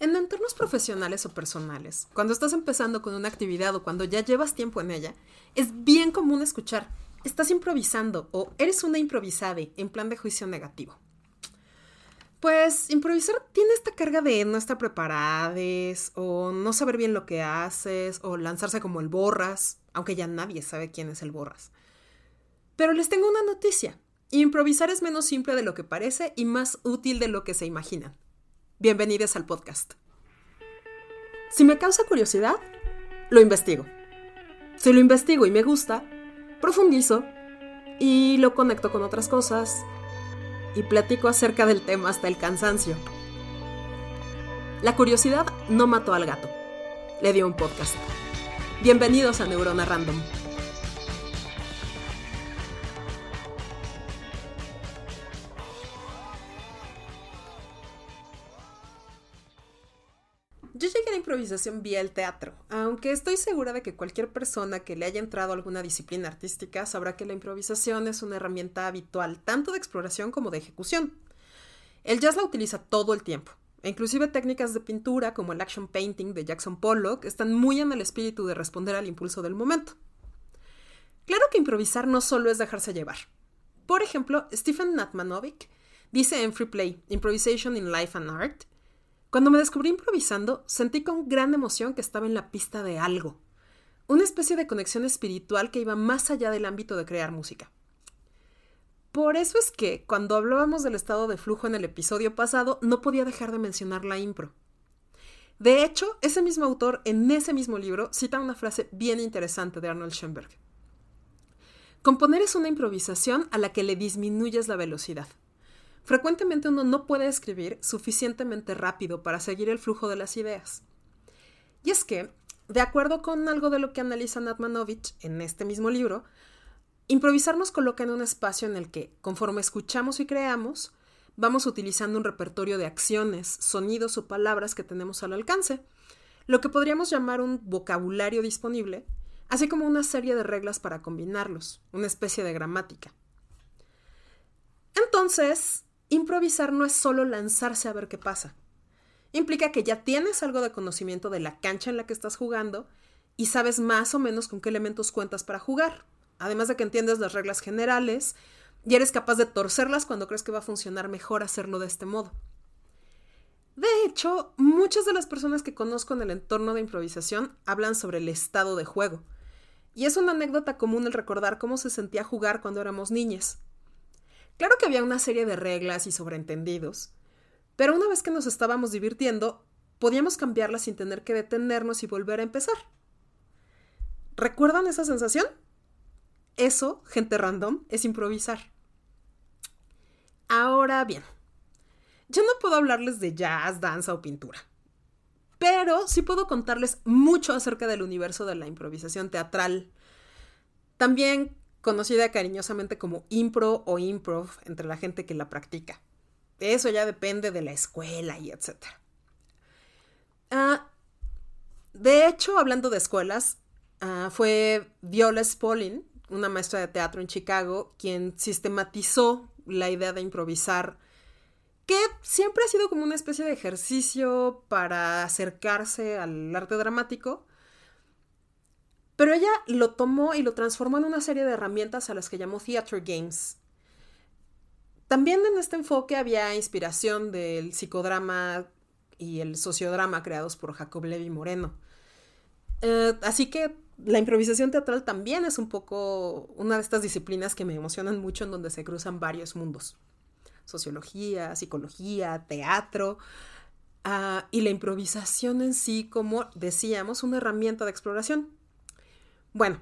En entornos profesionales o personales, cuando estás empezando con una actividad o cuando ya llevas tiempo en ella, es bien común escuchar, estás improvisando o eres una improvisade en plan de juicio negativo. Pues improvisar tiene esta carga de no estar preparades o no saber bien lo que haces o lanzarse como el borras, aunque ya nadie sabe quién es el borras. Pero les tengo una noticia. Improvisar es menos simple de lo que parece y más útil de lo que se imaginan. Bienvenidos al podcast. Si me causa curiosidad, lo investigo. Si lo investigo y me gusta, profundizo y lo conecto con otras cosas y platico acerca del tema hasta el cansancio. La curiosidad no mató al gato, le dio un podcast. Bienvenidos a Neurona Random. Improvisación vía el teatro, aunque estoy segura de que cualquier persona que le haya entrado a alguna disciplina artística sabrá que la improvisación es una herramienta habitual tanto de exploración como de ejecución. El jazz la utiliza todo el tiempo, e inclusive técnicas de pintura como el action painting de Jackson Pollock están muy en el espíritu de responder al impulso del momento. Claro que improvisar no solo es dejarse llevar. Por ejemplo, Stephen Natmanovic dice en Free Play, Improvisation in Life and Art, cuando me descubrí improvisando, sentí con gran emoción que estaba en la pista de algo, una especie de conexión espiritual que iba más allá del ámbito de crear música. Por eso es que, cuando hablábamos del estado de flujo en el episodio pasado, no podía dejar de mencionar la impro. De hecho, ese mismo autor, en ese mismo libro, cita una frase bien interesante de Arnold Schoenberg. Componer es una improvisación a la que le disminuyes la velocidad. Frecuentemente uno no puede escribir suficientemente rápido para seguir el flujo de las ideas. Y es que, de acuerdo con algo de lo que analiza Natmanovich en este mismo libro, improvisar nos coloca en un espacio en el que, conforme escuchamos y creamos, vamos utilizando un repertorio de acciones, sonidos o palabras que tenemos al alcance, lo que podríamos llamar un vocabulario disponible, así como una serie de reglas para combinarlos, una especie de gramática. Entonces, Improvisar no es solo lanzarse a ver qué pasa. Implica que ya tienes algo de conocimiento de la cancha en la que estás jugando y sabes más o menos con qué elementos cuentas para jugar. Además de que entiendes las reglas generales y eres capaz de torcerlas cuando crees que va a funcionar mejor hacerlo de este modo. De hecho, muchas de las personas que conozco en el entorno de improvisación hablan sobre el estado de juego. Y es una anécdota común el recordar cómo se sentía jugar cuando éramos niñas. Claro que había una serie de reglas y sobreentendidos, pero una vez que nos estábamos divirtiendo, podíamos cambiarlas sin tener que detenernos y volver a empezar. ¿Recuerdan esa sensación? Eso, gente random, es improvisar. Ahora bien, yo no puedo hablarles de jazz, danza o pintura, pero sí puedo contarles mucho acerca del universo de la improvisación teatral. También conocida cariñosamente como impro o improv entre la gente que la practica. Eso ya depende de la escuela y etc. Ah, de hecho, hablando de escuelas, ah, fue Viola Spolin, una maestra de teatro en Chicago, quien sistematizó la idea de improvisar, que siempre ha sido como una especie de ejercicio para acercarse al arte dramático, pero ella lo tomó y lo transformó en una serie de herramientas a las que llamó Theater Games. También en este enfoque había inspiración del psicodrama y el sociodrama creados por Jacob Levi Moreno. Eh, así que la improvisación teatral también es un poco una de estas disciplinas que me emocionan mucho en donde se cruzan varios mundos. Sociología, psicología, teatro. Ah, y la improvisación en sí como, decíamos, una herramienta de exploración. Bueno,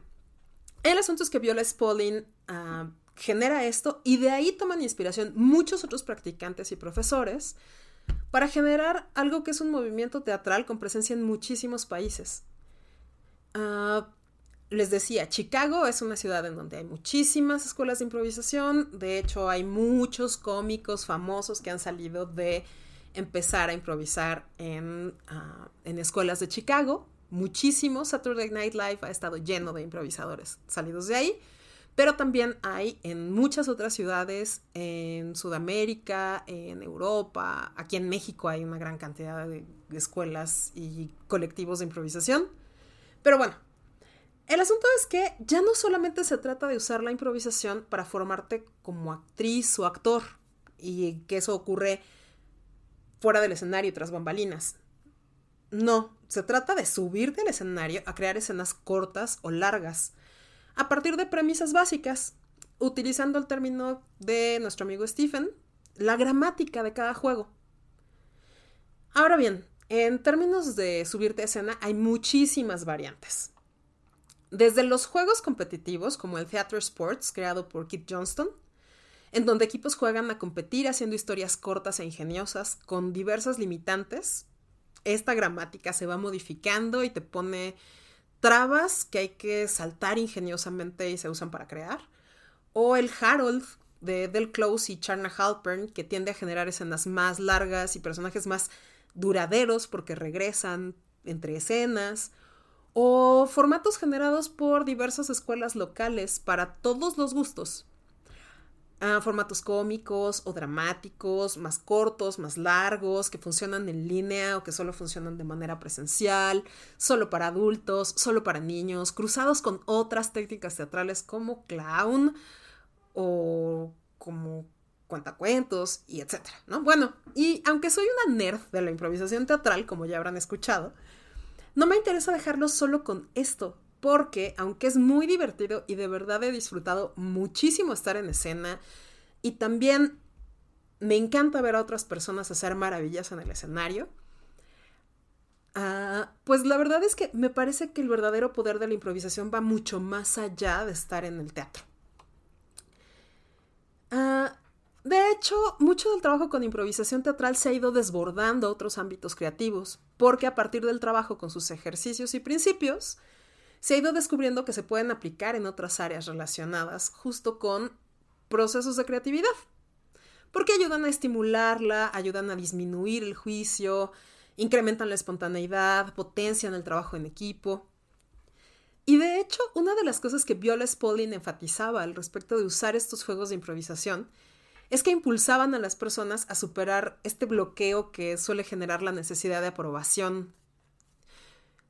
el asunto es que Viola Spolin ah, genera esto y de ahí toman inspiración muchos otros practicantes y profesores para generar algo que es un movimiento teatral con presencia en muchísimos países. Ah, les decía, Chicago es una ciudad en donde hay muchísimas escuelas de improvisación. De hecho, hay muchos cómicos famosos que han salido de empezar a improvisar en, ah, en escuelas de Chicago muchísimo. Saturday Night Live ha estado lleno de improvisadores salidos de ahí. pero también hay en muchas otras ciudades, en Sudamérica, en Europa, aquí en México hay una gran cantidad de escuelas y colectivos de improvisación. Pero bueno, el asunto es que ya no solamente se trata de usar la improvisación para formarte como actriz o actor, y que eso ocurre fuera del escenario tras bambalinas. No, se trata de subirte al escenario a crear escenas cortas o largas, a partir de premisas básicas, utilizando el término de nuestro amigo Stephen, la gramática de cada juego. Ahora bien, en términos de subirte a escena hay muchísimas variantes. Desde los juegos competitivos como el Theater Sports, creado por Kit Johnston, en donde equipos juegan a competir haciendo historias cortas e ingeniosas con diversas limitantes. Esta gramática se va modificando y te pone trabas que hay que saltar ingeniosamente y se usan para crear. O el Harold de Del Close y Charna Halpern, que tiende a generar escenas más largas y personajes más duraderos porque regresan entre escenas. O formatos generados por diversas escuelas locales para todos los gustos formatos cómicos o dramáticos, más cortos, más largos, que funcionan en línea o que solo funcionan de manera presencial, solo para adultos, solo para niños, cruzados con otras técnicas teatrales como clown o como cuentacuentos y etcétera, ¿no? Bueno, y aunque soy una nerd de la improvisación teatral, como ya habrán escuchado, no me interesa dejarlo solo con esto, porque aunque es muy divertido y de verdad he disfrutado muchísimo estar en escena y también me encanta ver a otras personas hacer maravillas en el escenario, ah, pues la verdad es que me parece que el verdadero poder de la improvisación va mucho más allá de estar en el teatro. Ah, de hecho, mucho del trabajo con improvisación teatral se ha ido desbordando a otros ámbitos creativos, porque a partir del trabajo con sus ejercicios y principios, se ha ido descubriendo que se pueden aplicar en otras áreas relacionadas justo con procesos de creatividad, porque ayudan a estimularla, ayudan a disminuir el juicio, incrementan la espontaneidad, potencian el trabajo en equipo. Y de hecho, una de las cosas que Viola Spolin enfatizaba al respecto de usar estos juegos de improvisación es que impulsaban a las personas a superar este bloqueo que suele generar la necesidad de aprobación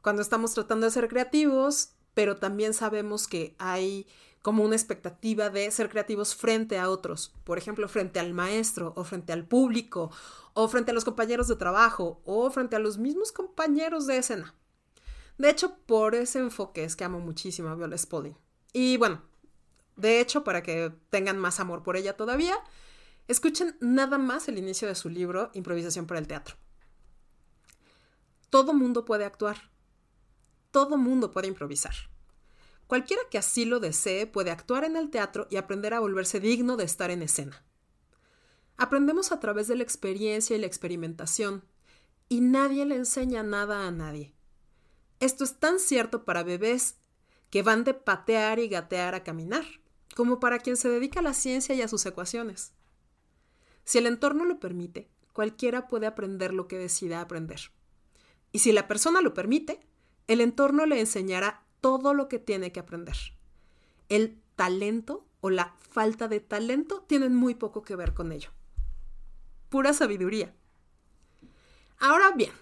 cuando estamos tratando de ser creativos, pero también sabemos que hay como una expectativa de ser creativos frente a otros, por ejemplo, frente al maestro o frente al público o frente a los compañeros de trabajo o frente a los mismos compañeros de escena. De hecho, por ese enfoque es que amo muchísimo a Viola Spolin. Y bueno, de hecho, para que tengan más amor por ella todavía, escuchen nada más el inicio de su libro Improvisación para el Teatro. Todo mundo puede actuar todo mundo puede improvisar. Cualquiera que así lo desee puede actuar en el teatro y aprender a volverse digno de estar en escena. Aprendemos a través de la experiencia y la experimentación, y nadie le enseña nada a nadie. Esto es tan cierto para bebés que van de patear y gatear a caminar, como para quien se dedica a la ciencia y a sus ecuaciones. Si el entorno lo permite, cualquiera puede aprender lo que decida aprender. Y si la persona lo permite, el entorno le enseñará todo lo que tiene que aprender. El talento o la falta de talento tienen muy poco que ver con ello. Pura sabiduría. Ahora bien,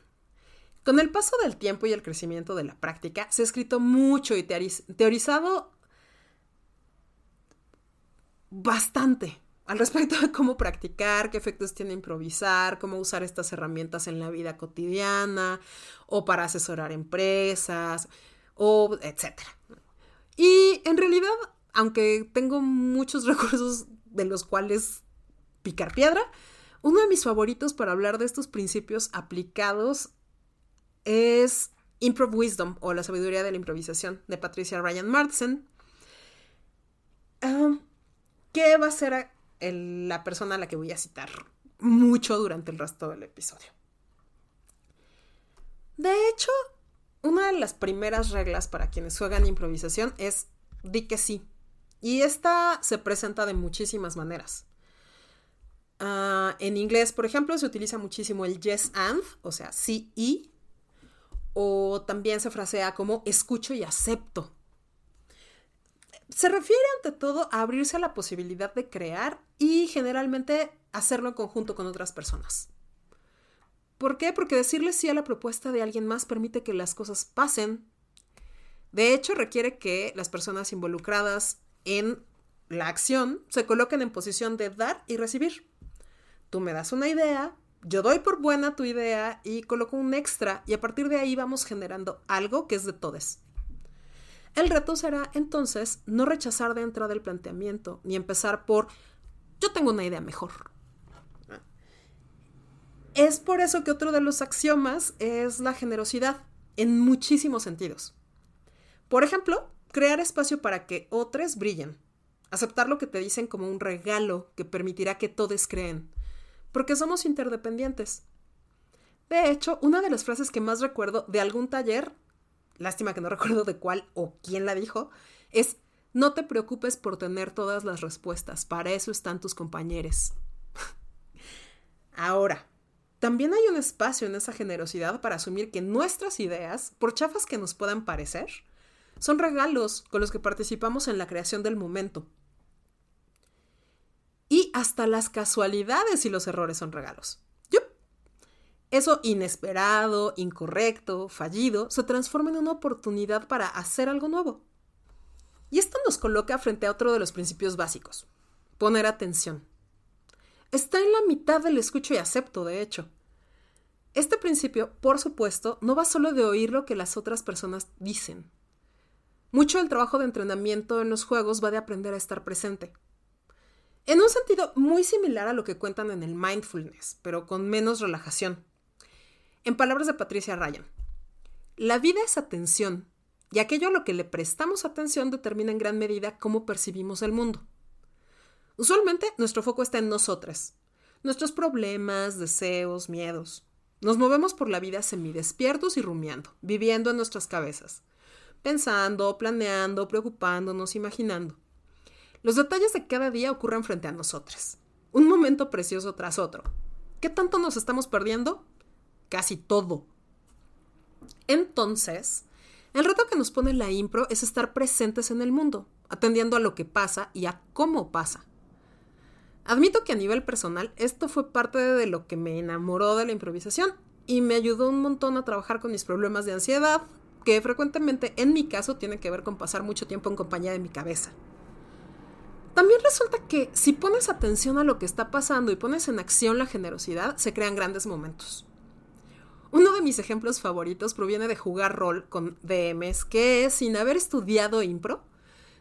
con el paso del tiempo y el crecimiento de la práctica, se ha escrito mucho y teorizado bastante al respecto de cómo practicar, qué efectos tiene improvisar, cómo usar estas herramientas en la vida cotidiana o para asesorar empresas o etcétera. Y en realidad, aunque tengo muchos recursos de los cuales picar piedra, uno de mis favoritos para hablar de estos principios aplicados es Improv Wisdom o la sabiduría de la improvisación de Patricia Ryan Martsen. Ah, ¿Qué va a ser la persona a la que voy a citar mucho durante el resto del episodio. De hecho, una de las primeras reglas para quienes juegan improvisación es di que sí. Y esta se presenta de muchísimas maneras. Ah, en inglés, por ejemplo, se utiliza muchísimo el yes and, o sea, sí y. O también se frasea como escucho y acepto. Se refiere ante todo a abrirse a la posibilidad de crear y generalmente hacerlo en conjunto con otras personas. ¿Por qué? Porque decirle sí a la propuesta de alguien más permite que las cosas pasen. De hecho, requiere que las personas involucradas en la acción se coloquen en posición de dar y recibir. Tú me das una idea, yo doy por buena tu idea y coloco un extra y a partir de ahí vamos generando algo que es de todos. El reto será entonces no rechazar de entrada el planteamiento ni empezar por yo tengo una idea mejor. Es por eso que otro de los axiomas es la generosidad en muchísimos sentidos. Por ejemplo, crear espacio para que otros brillen. Aceptar lo que te dicen como un regalo que permitirá que todos creen porque somos interdependientes. De hecho, una de las frases que más recuerdo de algún taller, lástima que no recuerdo de cuál o quién la dijo, es, no te preocupes por tener todas las respuestas, para eso están tus compañeros. Ahora, también hay un espacio en esa generosidad para asumir que nuestras ideas, por chafas que nos puedan parecer, son regalos con los que participamos en la creación del momento, y hasta las casualidades y los errores son regalos. Eso inesperado, incorrecto, fallido, se transforma en una oportunidad para hacer algo nuevo. Y esto nos coloca frente a otro de los principios básicos, poner atención. Está en la mitad del escucho y acepto, de hecho. Este principio, por supuesto, no va solo de oír lo que las otras personas dicen. Mucho del trabajo de entrenamiento en los juegos va de aprender a estar presente, en un sentido muy similar a lo que cuentan en el mindfulness, pero con menos relajación. En palabras de Patricia Ryan, la vida es atención, y aquello a lo que le prestamos atención determina en gran medida cómo percibimos el mundo. Usualmente nuestro foco está en nosotras, nuestros problemas, deseos, miedos. Nos movemos por la vida semidespiertos y rumiando, viviendo en nuestras cabezas, pensando, planeando, preocupándonos, imaginando. Los detalles de cada día ocurren frente a nosotros. Un momento precioso tras otro. ¿Qué tanto nos estamos perdiendo? Casi todo. Entonces, el reto que nos pone la impro es estar presentes en el mundo, atendiendo a lo que pasa y a cómo pasa. Admito que a nivel personal esto fue parte de lo que me enamoró de la improvisación y me ayudó un montón a trabajar con mis problemas de ansiedad, que frecuentemente en mi caso tienen que ver con pasar mucho tiempo en compañía de mi cabeza. También resulta que si pones atención a lo que está pasando y pones en acción la generosidad, se crean grandes momentos. Uno de mis ejemplos favoritos proviene de jugar rol con DMs, que sin haber estudiado impro,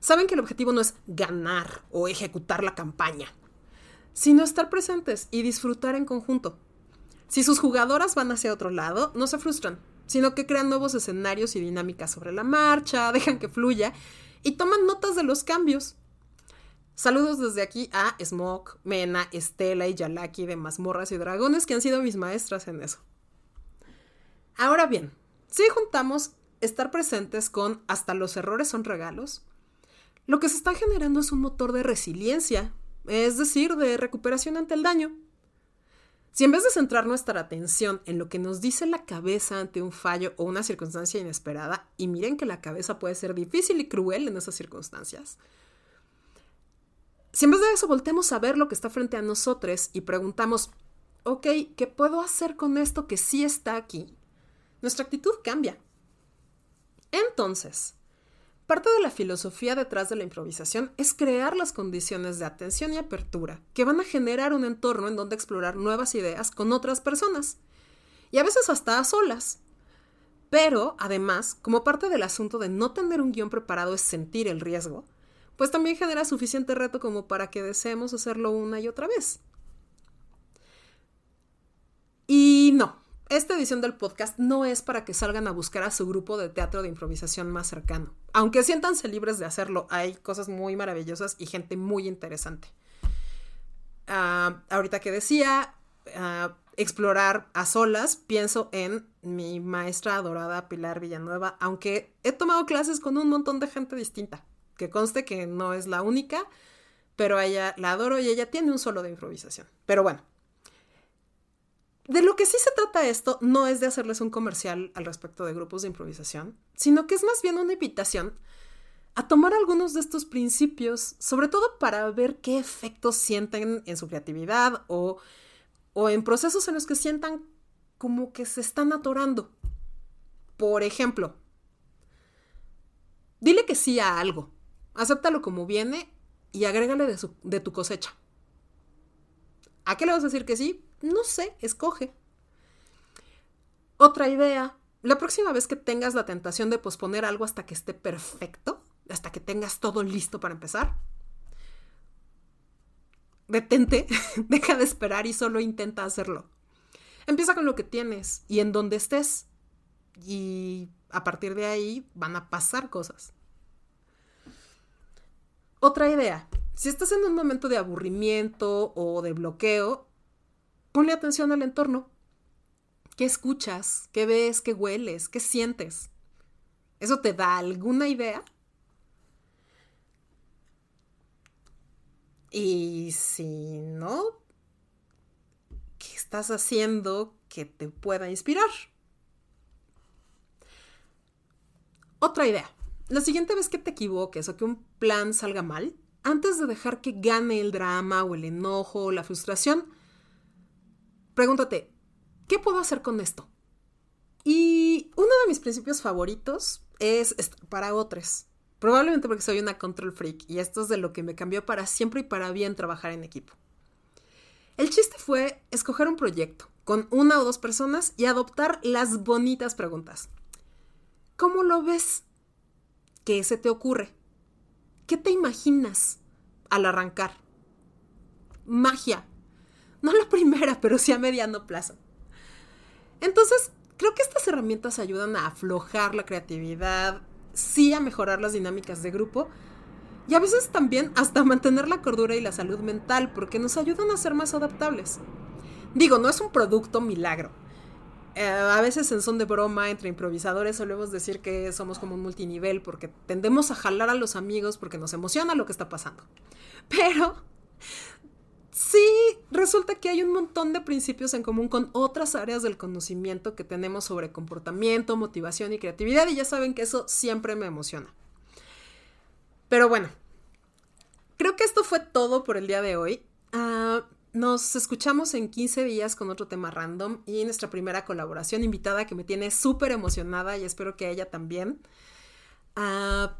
saben que el objetivo no es ganar o ejecutar la campaña, sino estar presentes y disfrutar en conjunto. Si sus jugadoras van hacia otro lado, no se frustran, sino que crean nuevos escenarios y dinámicas sobre la marcha, dejan que fluya y toman notas de los cambios. Saludos desde aquí a Smoke, Mena, Estela y Yalaki de Mazmorras y Dragones que han sido mis maestras en eso. Ahora bien, si juntamos estar presentes con hasta los errores son regalos, lo que se está generando es un motor de resiliencia, es decir, de recuperación ante el daño. Si en vez de centrar nuestra atención en lo que nos dice la cabeza ante un fallo o una circunstancia inesperada, y miren que la cabeza puede ser difícil y cruel en esas circunstancias, si en vez de eso volteamos a ver lo que está frente a nosotros y preguntamos, ok, ¿qué puedo hacer con esto que sí está aquí? Nuestra actitud cambia. Entonces, parte de la filosofía detrás de la improvisación es crear las condiciones de atención y apertura que van a generar un entorno en donde explorar nuevas ideas con otras personas, y a veces hasta a solas. Pero, además, como parte del asunto de no tener un guion preparado es sentir el riesgo, pues también genera suficiente reto como para que deseemos hacerlo una y otra vez. Y no, esta edición del podcast no es para que salgan a buscar a su grupo de teatro de improvisación más cercano. Aunque siéntanse libres de hacerlo, hay cosas muy maravillosas y gente muy interesante. Ah, ahorita que decía, ah, explorar a solas, pienso en mi maestra adorada Pilar Villanueva, aunque he tomado clases con un montón de gente distinta que conste que no es la única, pero ella la adoro y ella tiene un solo de improvisación. Pero bueno, de lo que sí se trata esto no es de hacerles un comercial al respecto de grupos de improvisación, sino que es más bien una invitación a tomar algunos de estos principios, sobre todo para ver qué efectos sienten en su creatividad o, en procesos en los que sientan como que se están atorando. Por ejemplo, dile que sí a algo, acéptalo como viene y agrégale de, de tu cosecha. ¿A qué le vas a decir que sí? No sé, escoge. Otra idea, la próxima vez que tengas la tentación de posponer algo hasta que esté perfecto, hasta que tengas todo listo para empezar, detente, deja de esperar y solo intenta hacerlo. Empieza con lo que tienes y en donde estés. Y a partir de ahí van a pasar cosas. Otra idea. Si estás en un momento de aburrimiento o de bloqueo, ponle atención al entorno. ¿Qué escuchas? ¿Qué ves? ¿Qué hueles? ¿Qué sientes? ¿Eso te da alguna idea? Y si no, ¿qué estás haciendo que te pueda inspirar? Otra idea. La siguiente vez que te equivoques o que un plan salga mal, antes de dejar que gane el drama o el enojo o la frustración, pregúntate, ¿qué puedo hacer con esto? Y uno de mis principios favoritos es para otros. Probablemente porque soy una control freak y esto es de lo que me cambió para siempre y para bien trabajar en equipo. El chiste fue escoger un proyecto con una o dos personas y adoptar las bonitas preguntas. ¿Cómo lo ves? ¿Qué se te ocurre? ¿Qué te imaginas al arrancar? Magia. No la primera, pero sí a mediano plazo. Entonces, creo que estas herramientas ayudan a aflojar la creatividad, sí a mejorar las dinámicas de grupo y a veces también hasta mantener la cordura y la salud mental porque nos ayudan a ser más adaptables. Digo, no es un producto milagro. Eh, a veces en son de broma entre improvisadores solemos decir que somos como un multinivel porque tendemos a jalar a los amigos porque nos emociona lo que está pasando. Pero sí resulta que hay un montón de principios en común con otras áreas del conocimiento que tenemos sobre comportamiento, motivación y creatividad y ya saben que eso siempre me emociona. Pero bueno, creo que esto fue todo por el día de hoy. Ah, nos escuchamos en 15 días con otro tema random y nuestra primera colaboración invitada que me tiene súper emocionada y espero que ella también. Ah,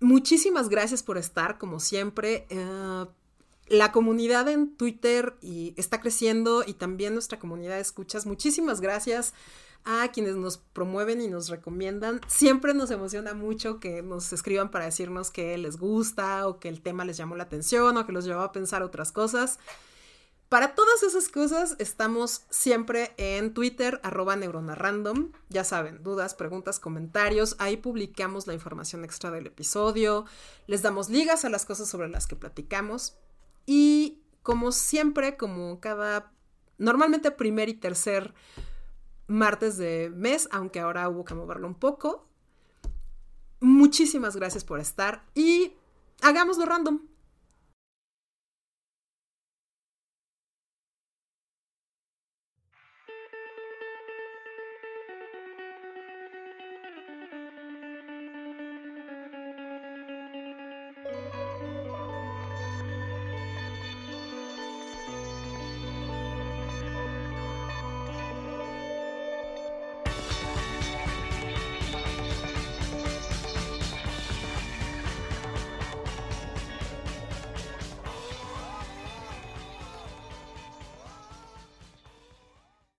muchísimas gracias por estar, como siempre. Ah, la comunidad en Twitter y está creciendo y también nuestra comunidad de escuchas. Muchísimas gracias a quienes nos promueven y nos recomiendan. Siempre nos emociona mucho que nos escriban para decirnos que les gusta o que el tema les llamó la atención o que los llevó a pensar otras cosas. Para todas esas cosas estamos siempre en Twitter, arroba neuronarrandom. Ya saben, dudas, preguntas, comentarios. Ahí publicamos la información extra del episodio. Les damos ligas a las cosas sobre las que platicamos. Y como siempre, como cada, normalmente primer y tercer martes de mes, aunque ahora hubo que moverlo un poco. Muchísimas gracias por estar y hagámoslo random.